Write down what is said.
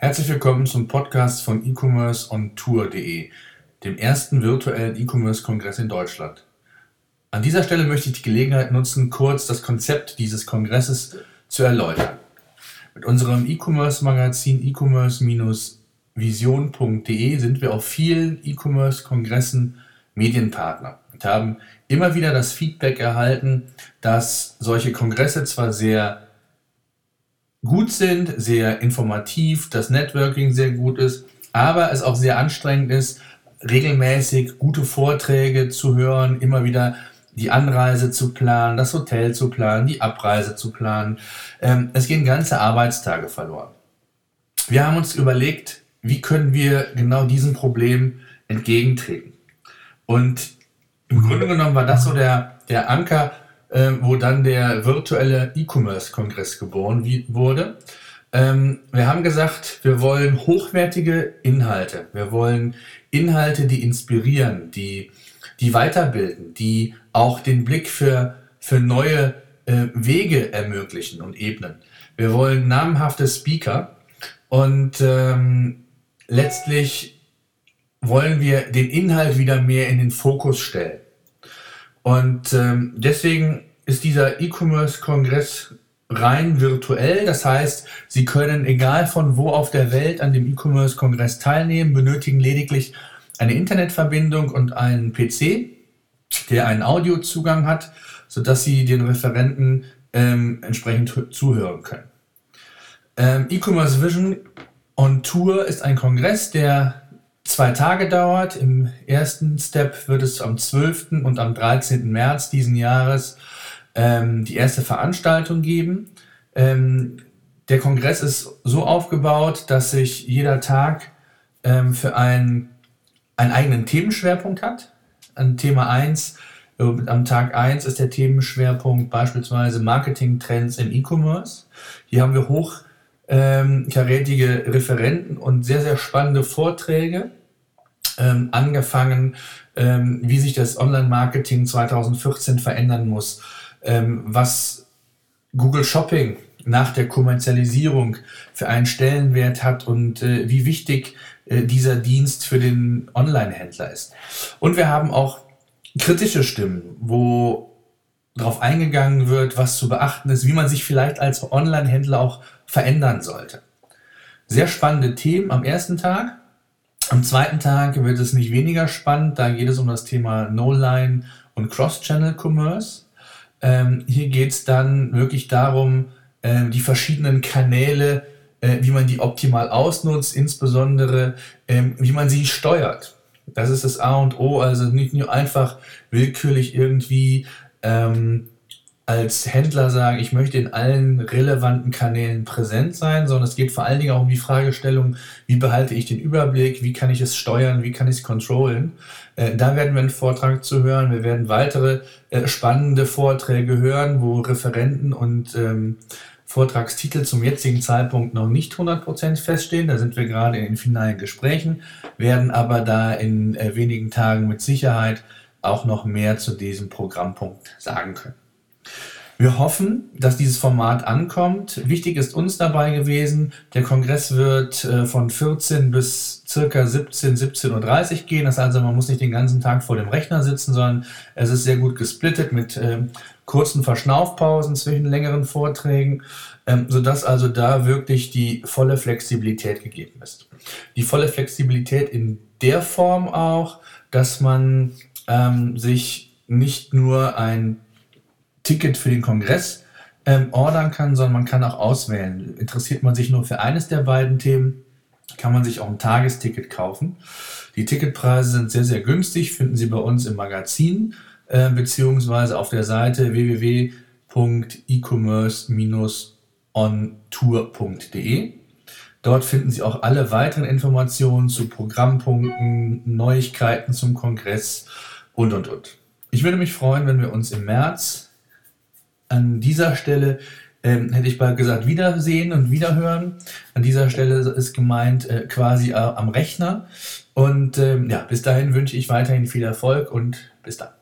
Herzlich willkommen zum Podcast von E-Commerce on Tour.de, dem ersten virtuellen E-Commerce-Kongress in Deutschland. An dieser Stelle möchte ich die Gelegenheit nutzen, kurz das Konzept dieses Kongresses zu erläutern. Mit unserem E-Commerce-Magazin e-commerce-vision.de sind wir auf vielen E-Commerce-Kongressen Medienpartner und haben immer wieder das Feedback erhalten, dass solche Kongresse zwar sehr gut sind, sehr informativ, das Networking sehr gut ist, aber es auch sehr anstrengend ist, regelmäßig gute Vorträge zu hören, immer wieder die Anreise zu planen, das Hotel zu planen, die Abreise zu planen. Ähm, es gehen ganze Arbeitstage verloren. Wir haben uns überlegt, wie können wir genau diesem Problem entgegentreten. Und im Grunde genommen war das so der, der Anker ähm, wo dann der virtuelle E-Commerce-Kongress geboren wurde. Ähm, wir haben gesagt, wir wollen hochwertige Inhalte. Wir wollen Inhalte, die inspirieren, die, die weiterbilden, die auch den Blick für, für neue äh, Wege ermöglichen und ebnen. Wir wollen namhafte Speaker und ähm, letztlich wollen wir den Inhalt wieder mehr in den Fokus stellen. Und ähm, deswegen ist dieser E-Commerce-Kongress rein virtuell. Das heißt, Sie können egal von wo auf der Welt an dem E-Commerce-Kongress teilnehmen, benötigen lediglich eine Internetverbindung und einen PC, der einen Audiozugang hat, sodass Sie den Referenten ähm, entsprechend zuhören können. Ähm, E-Commerce Vision on Tour ist ein Kongress, der zwei Tage dauert. Im ersten Step wird es am 12. und am 13. März diesen Jahres ähm, die erste Veranstaltung geben. Ähm, der Kongress ist so aufgebaut, dass sich jeder Tag ähm, für einen, einen eigenen Themenschwerpunkt hat. An Thema 1, äh, am Tag 1 ist der Themenschwerpunkt beispielsweise Marketing-Trends im E-Commerce. Hier haben wir hochkarätige ähm, Referenten und sehr, sehr spannende Vorträge ähm, angefangen, ähm, wie sich das Online-Marketing 2014 verändern muss, ähm, was Google Shopping nach der Kommerzialisierung für einen Stellenwert hat und äh, wie wichtig äh, dieser Dienst für den Online-Händler ist. Und wir haben auch kritische Stimmen, wo darauf eingegangen wird, was zu beachten ist, wie man sich vielleicht als Online-Händler auch verändern sollte. Sehr spannende Themen am ersten Tag. Am zweiten Tag wird es nicht weniger spannend. Da geht es um das Thema No-Line und Cross-Channel Commerce. Ähm, hier geht es dann wirklich darum, äh, die verschiedenen Kanäle, äh, wie man die optimal ausnutzt, insbesondere ähm, wie man sie steuert. Das ist das A und O, also nicht nur einfach willkürlich irgendwie ähm, als Händler sagen, ich möchte in allen relevanten Kanälen präsent sein, sondern es geht vor allen Dingen auch um die Fragestellung, wie behalte ich den Überblick, wie kann ich es steuern, wie kann ich es controllen. Äh, da werden wir einen Vortrag zu hören. Wir werden weitere äh, spannende Vorträge hören, wo Referenten und ähm, Vortragstitel zum jetzigen Zeitpunkt noch nicht 100% feststehen. Da sind wir gerade in den finalen Gesprächen, werden aber da in äh, wenigen Tagen mit Sicherheit auch noch mehr zu diesem Programmpunkt sagen können. Wir hoffen, dass dieses Format ankommt. Wichtig ist uns dabei gewesen, der Kongress wird äh, von 14 bis circa 17, 17.30 Uhr gehen. Das heißt also, man muss nicht den ganzen Tag vor dem Rechner sitzen, sondern es ist sehr gut gesplittet mit ähm, kurzen Verschnaufpausen zwischen längeren Vorträgen, ähm, sodass also da wirklich die volle Flexibilität gegeben ist. Die volle Flexibilität in der Form auch, dass man ähm, sich nicht nur ein Ticket für den Kongress ähm, ordern kann, sondern man kann auch auswählen. Interessiert man sich nur für eines der beiden Themen, kann man sich auch ein Tagesticket kaufen. Die Ticketpreise sind sehr, sehr günstig, finden Sie bei uns im Magazin äh, beziehungsweise auf der Seite www.ecommerce-ontour.de. Dort finden Sie auch alle weiteren Informationen zu Programmpunkten, Neuigkeiten zum Kongress und, und, und. Ich würde mich freuen, wenn wir uns im März an dieser Stelle ähm, hätte ich bald gesagt, Wiedersehen und Wiederhören. An dieser Stelle ist gemeint äh, quasi äh, am Rechner. Und ähm, ja, bis dahin wünsche ich weiterhin viel Erfolg und bis dann.